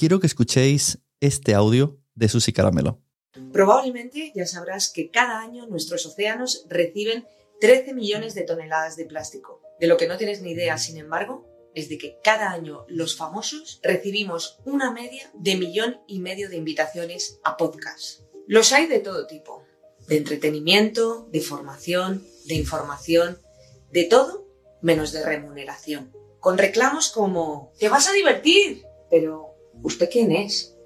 Quiero que escuchéis este audio de Susi Caramelo. Probablemente ya sabrás que cada año nuestros océanos reciben 13 millones de toneladas de plástico. De lo que no tienes ni idea, sin embargo, es de que cada año los famosos recibimos una media de millón y medio de invitaciones a podcast. Los hay de todo tipo, de entretenimiento, de formación, de información, de todo menos de remuneración. Con reclamos como, te vas a divertir, pero ¿usted quién es?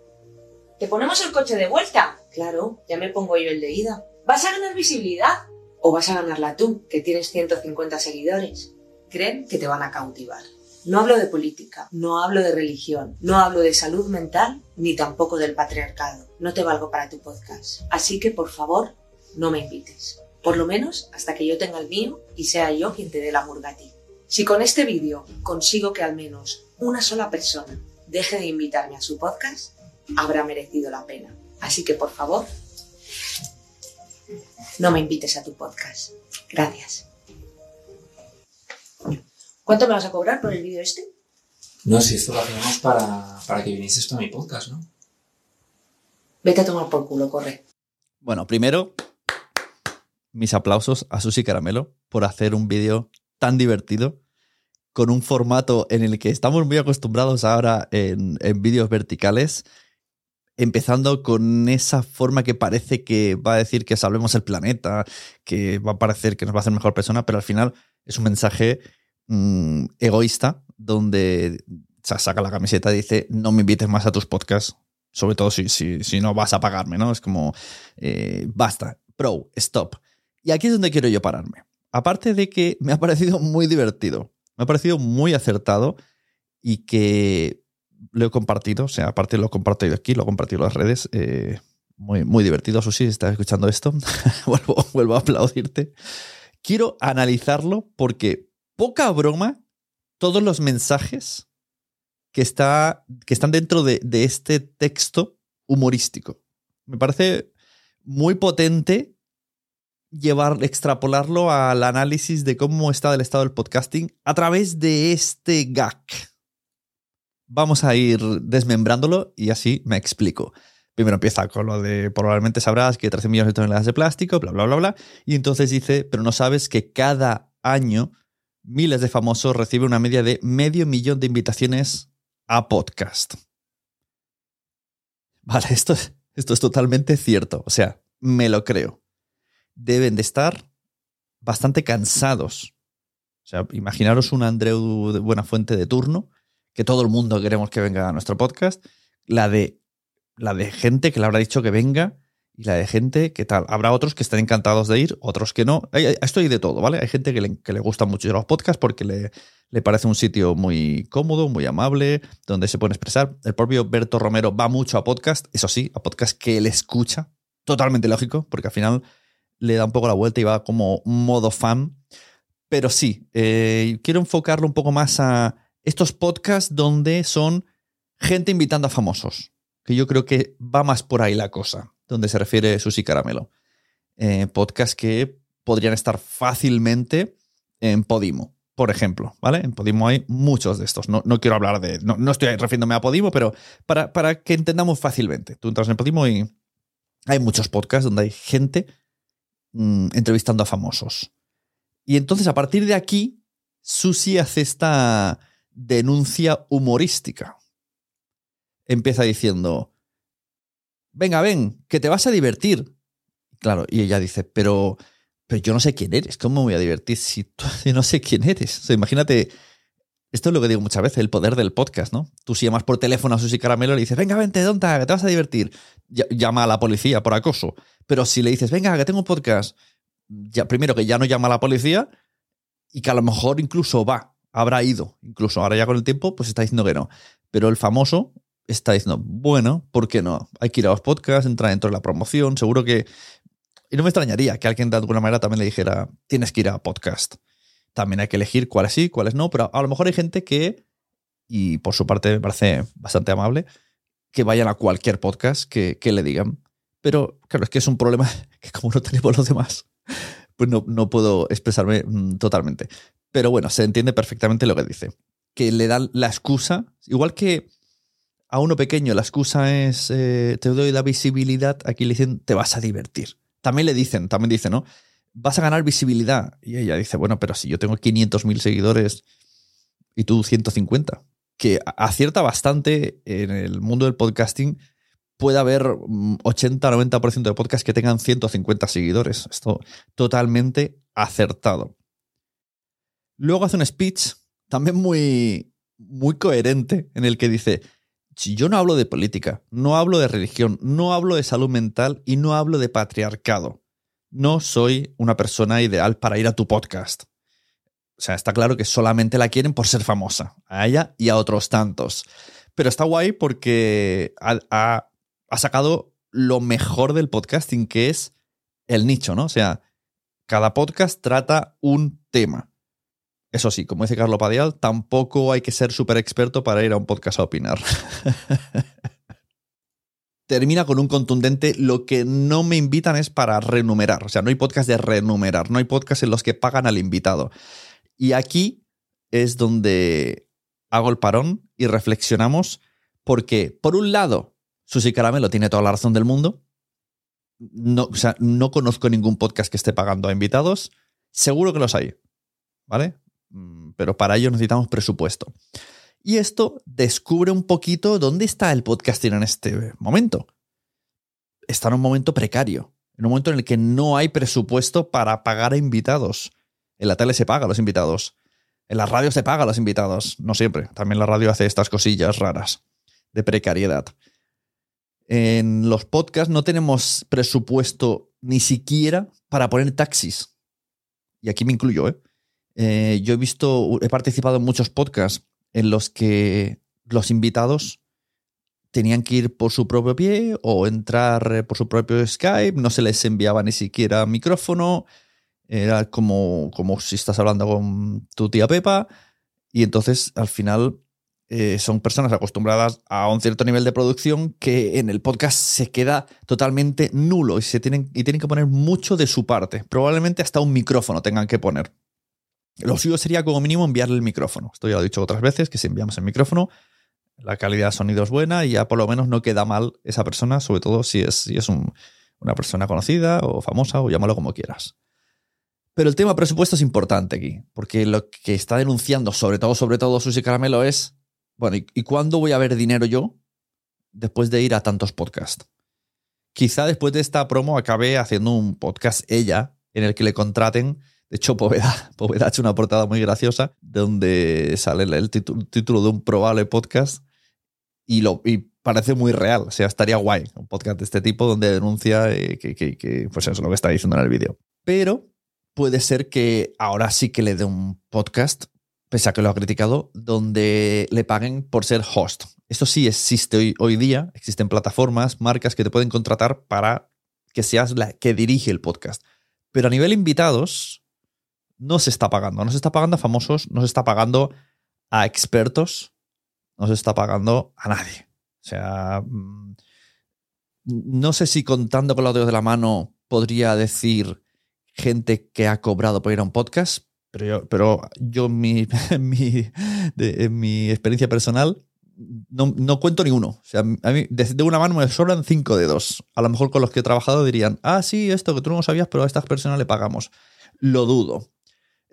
¿Te ponemos el coche de vuelta? Claro, ya me pongo yo el de ida. ¿Vas a ganar visibilidad? ¿O vas a ganarla tú, que tienes 150 seguidores? Creen que te van a cautivar. No hablo de política, no hablo de religión, no hablo de salud mental, ni tampoco del patriarcado. No te valgo para tu podcast. Así que, por favor, no me invites. Por lo menos hasta que yo tenga el mío y sea yo quien te dé la murga a ti. Si con este vídeo consigo que al menos una sola persona deje de invitarme a su podcast, habrá merecido la pena. Así que, por favor, no me invites a tu podcast. Gracias. ¿Cuánto me vas a cobrar por el vídeo este? No, si esto lo hacíamos para, para que vinieses tú a mi podcast, ¿no? Vete a tomar por culo, corre. Bueno, primero, mis aplausos a Susi Caramelo por hacer un vídeo tan divertido con un formato en el que estamos muy acostumbrados ahora en, en vídeos verticales, empezando con esa forma que parece que va a decir que salvemos el planeta, que va a parecer que nos va a hacer mejor persona, pero al final es un mensaje mm, egoísta donde saca la camiseta y dice no me invites más a tus podcasts, sobre todo si, si, si no vas a pagarme, ¿no? Es como, eh, basta, pro, stop. Y aquí es donde quiero yo pararme. Aparte de que me ha parecido muy divertido, me ha parecido muy acertado y que lo he compartido, o sea, aparte lo he compartido aquí, lo he compartido en las redes. eh, muy, muy divertido, Susi, si estás escuchando esto. vuelvo, vuelvo a aplaudirte. Quiero analizarlo porque, poca broma, todos los mensajes que, está, que están dentro de, de este texto humorístico. Me parece muy potente llevar, extrapolarlo al análisis de cómo está el estado del podcasting a través de este gag. Vamos a ir desmembrándolo y así me explico. Primero empieza con lo de probablemente sabrás que 13 millones de toneladas de plástico, bla, bla, bla, bla. Y entonces dice, pero no sabes que cada año miles de famosos reciben una media de medio millón de invitaciones a podcast. Vale, esto, es- esto es totalmente cierto. O sea, me lo creo. Deben de estar bastante cansados. O sea, imaginaros un Andreu de buena fuente de turno, que todo el mundo queremos que venga a nuestro podcast. La de, la de gente que le habrá dicho que venga y la de gente que tal. Habrá otros que estén encantados de ir, otros que no. Esto hay de todo, ¿vale? Hay gente que le, que le gusta mucho los podcasts porque le, le parece un sitio muy cómodo, muy amable, donde se pueden expresar. El propio Berto Romero va mucho a podcast, eso sí, a podcast que él escucha. Totalmente lógico, porque al final le da un poco la vuelta y va como modo fan. Pero sí, eh, quiero enfocarlo un poco más a estos podcasts donde son gente invitando a famosos. Que yo creo que va más por ahí la cosa, donde se refiere Susi Caramelo. Eh, podcasts que podrían estar fácilmente en Podimo, por ejemplo, ¿vale? En Podimo hay muchos de estos. No, no quiero hablar de. No, no estoy refiriéndome a Podimo, pero para, para que entendamos fácilmente. Tú entras en Podimo y hay muchos podcasts donde hay gente mm, entrevistando a famosos. Y entonces, a partir de aquí, Susi hace esta denuncia humorística. Empieza diciendo, venga, ven, que te vas a divertir. Claro, y ella dice, pero, pero yo no sé quién eres, ¿cómo me voy a divertir si tú no sé quién eres? O sea, imagínate, esto es lo que digo muchas veces, el poder del podcast, ¿no? Tú si llamas por teléfono a Susi Caramelo y le dices, venga, vente, donta, que te vas a divertir. Llama a la policía por acoso. Pero si le dices, venga, que tengo un podcast, primero que ya no llama a la policía y que a lo mejor incluso va, habrá ido. Incluso ahora ya con el tiempo, pues está diciendo que no. Pero el famoso está diciendo, bueno, ¿por qué no? Hay que ir a los podcasts, entrar dentro de la promoción, seguro que... Y no me extrañaría que alguien de alguna manera también le dijera, tienes que ir a podcast. También hay que elegir cuáles sí, cuáles no, pero a lo mejor hay gente que, y por su parte me parece bastante amable, que vayan a cualquier podcast que, que le digan. Pero claro, es que es un problema que como no tenemos los demás, pues no, no puedo expresarme mm, totalmente. Pero bueno, se entiende perfectamente lo que dice. Que le dan la excusa, igual que a uno pequeño la excusa es eh, te doy la visibilidad, aquí le dicen te vas a divertir. También le dicen, también dice, ¿no? Vas a ganar visibilidad. Y ella dice, bueno, pero si yo tengo 500.000 seguidores y tú 150, que acierta bastante en el mundo del podcasting, puede haber 80-90% mm, de podcasts que tengan 150 seguidores. Esto totalmente acertado. Luego hace un speech también muy, muy coherente en el que dice, si yo no hablo de política, no hablo de religión, no hablo de salud mental y no hablo de patriarcado. No soy una persona ideal para ir a tu podcast. O sea, está claro que solamente la quieren por ser famosa, a ella y a otros tantos. Pero está guay porque ha, ha sacado lo mejor del podcasting, que es el nicho, ¿no? O sea, cada podcast trata un tema. Eso sí, como dice Carlos Padial, tampoco hay que ser súper experto para ir a un podcast a opinar. Termina con un contundente, lo que no me invitan es para renumerar. O sea, no hay podcast de renumerar, no hay podcast en los que pagan al invitado. Y aquí es donde hago el parón y reflexionamos porque, por un lado, Susi Caramelo tiene toda la razón del mundo. No, o sea, no conozco ningún podcast que esté pagando a invitados. Seguro que los hay. ¿Vale? Mm, pero para ello necesitamos presupuesto. Y esto descubre un poquito dónde está el podcasting en este momento. Está en un momento precario, en un momento en el que no hay presupuesto para pagar a invitados. En la tele se paga a los invitados. En la radio se paga a los invitados. No siempre. También la radio hace estas cosillas raras de precariedad. En los podcasts no tenemos presupuesto ni siquiera para poner taxis. Y aquí me incluyo, ¿eh? Eh, yo he visto, he participado en muchos podcasts en los que los invitados tenían que ir por su propio pie o entrar eh, por su propio Skype, no se les enviaba ni siquiera micrófono, era como, como si estás hablando con tu tía Pepa, y entonces al final eh, son personas acostumbradas a un cierto nivel de producción que en el podcast se queda totalmente nulo y, se tienen, y tienen que poner mucho de su parte, probablemente hasta un micrófono tengan que poner. Lo suyo sería como mínimo enviarle el micrófono. Esto ya lo he dicho otras veces, que si enviamos el micrófono, la calidad de sonido es buena y ya por lo menos no queda mal esa persona, sobre todo si es, si es una persona conocida o famosa o llámalo como quieras. Pero el tema presupuesto es importante aquí, porque lo que está denunciando, sobre todo, sobre todo Susi Caramelo, es, bueno, ¿y, ¿y cuándo voy a ver dinero yo después de ir a tantos podcasts? Quizá después de esta promo acabe haciendo un podcast ella en el que le contraten de hecho, Poveda, ha hecho una portada muy graciosa donde sale el título, de un probable podcast y, lo, parece muy real. O sea, estaría guay un podcast de este tipo donde denuncia eh, que, pues eso, lo que está diciendo en el vídeo. Pero puede ser que ahora sí que le dé un podcast, pese a que lo ha criticado, donde le paguen por ser host. Esto sí existe hoy, hoy día, existen plataformas, marcas que te pueden contratar para que seas la que dirige el podcast. Pero a nivel invitados, no se está pagando. No se está pagando a famosos, no se está pagando a expertos, no se está pagando a nadie. O sea, mm, no sé si contando con los dedos de la mano podría decir gente que ha cobrado por ir a un podcast, pero yo, pero yo mi, mi, en mi experiencia personal no, no, cuento ni uno. O sea, a mí de, una mano me sobran cinco dedos. A lo mejor con los que he trabajado dirían, ah, sí, esto que tú no sabías, pero a estas personas le pagamos. Lo dudo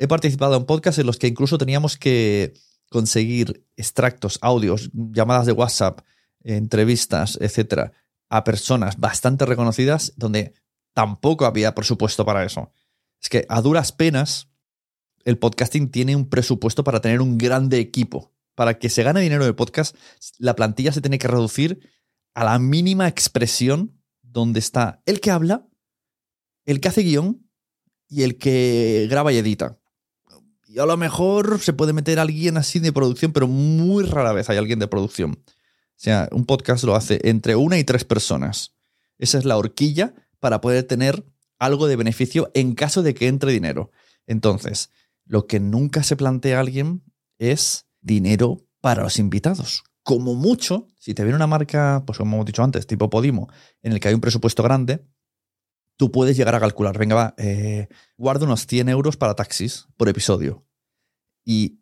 he participado en podcasts en los que incluso teníamos que conseguir extractos, audios, llamadas de WhatsApp, entrevistas, etcétera, a personas bastante reconocidas donde tampoco había presupuesto para eso. Es que a duras penas el podcasting tiene un presupuesto para tener un grande equipo. Para que se gane dinero de podcast, la plantilla se tiene que reducir a la mínima expresión donde está el que habla, el que hace guion y el que graba y edita. Y a lo mejor se puede meter alguien así de producción, pero muy rara vez hay alguien de producción. O sea, un podcast lo hace entre una y tres personas. Esa es la horquilla para poder tener algo de beneficio en caso de que entre dinero. Entonces, lo que nunca se plantea alguien es dinero para los invitados. Como mucho, si te viene una marca, pues como hemos dicho antes, tipo Podimo, en el que hay un presupuesto grande, tú puedes llegar a calcular, venga, va, eh, guardo unos 100 euros para taxis por episodio. Y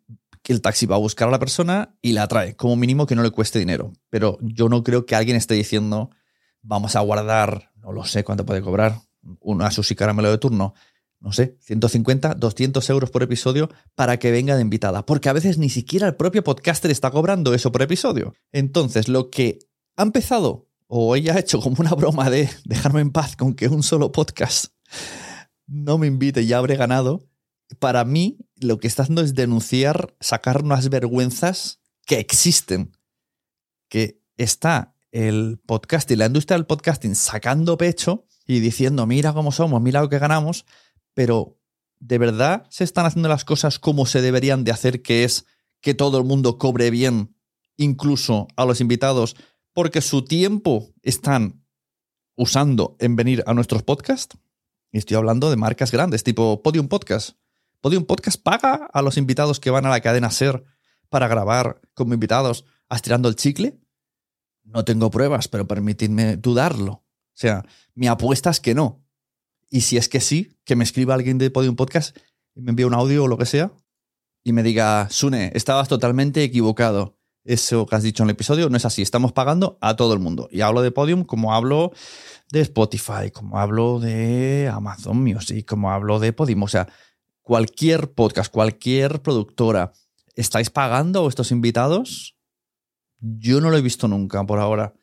el taxi va a buscar a la persona y la trae, como mínimo que no le cueste dinero. Pero yo no creo que alguien esté diciendo, vamos a guardar, no lo sé cuánto puede cobrar, una sushi caramelo de turno, no sé, 150, 200 euros por episodio para que venga de invitada. Porque a veces ni siquiera el propio podcaster está cobrando eso por episodio. Entonces, lo que ha empezado, o ella ha hecho como una broma de dejarme en paz con que un solo podcast no me invite y ya habré ganado, para mí lo que está haciendo es denunciar, sacar unas vergüenzas que existen. Que está el podcast y la industria del podcasting sacando pecho y diciendo, mira cómo somos, mira lo que ganamos, pero ¿de verdad se están haciendo las cosas como se deberían de hacer, que es que todo el mundo cobre bien, incluso a los invitados, porque su tiempo están usando en venir a nuestros podcasts? Y estoy hablando de marcas grandes, tipo Podium Podcast. Podium Podcast paga a los invitados que van a la cadena SER para grabar como invitados estirando el chicle. No tengo pruebas, pero permitidme dudarlo. O sea, mi apuesta es que no. Y si es que sí, que me escriba alguien de Podium Podcast y me envíe un audio o lo que sea y me diga, Sune, estabas totalmente equivocado. Eso que has dicho en el episodio no es así. Estamos pagando a todo el mundo. Y hablo de Podium como hablo de Spotify, como hablo de Amazon Music, como hablo de Podium. O sea, cualquier podcast, cualquier productora, ¿estáis pagando a vuestros invitados? Yo no lo he visto nunca por ahora.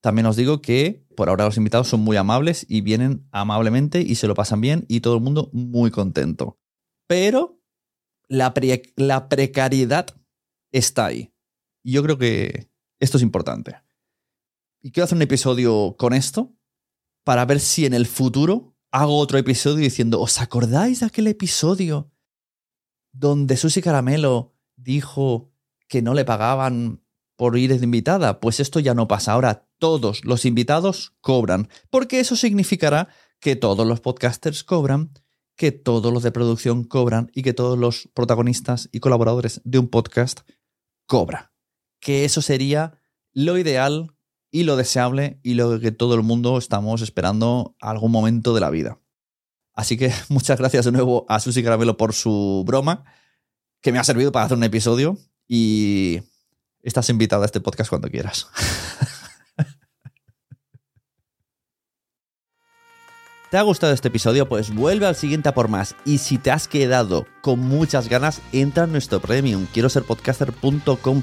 También os digo que por ahora los invitados son muy amables y vienen amablemente y se lo pasan bien y todo el mundo muy contento. Pero la, la precariedad está ahí. Yo creo que esto es importante. Y quiero hacer un episodio con esto para ver si en el futuro hago otro episodio diciendo, ¿os acordáis de aquel episodio donde Susi Caramelo dijo que no le pagaban por ir de invitada. Pues esto ya no pasa. Ahora todos los invitados cobran, porque eso significará que todos los podcasters cobran, que todos los de producción cobran y que todos los protagonistas y colaboradores de un podcast cobran. Que eso sería lo ideal y lo deseable y lo que todo el mundo estamos esperando algún momento de la vida. Así que muchas gracias de nuevo a Susi Caramelo por su broma, que me ha servido para hacer un episodio y Estás invitada a este podcast cuando quieras. ¿Te ha gustado este episodio? Pues vuelve al siguiente a por más. Y si te has quedado con muchas ganas, entra en nuestro premium. Quiero ser podcaster.com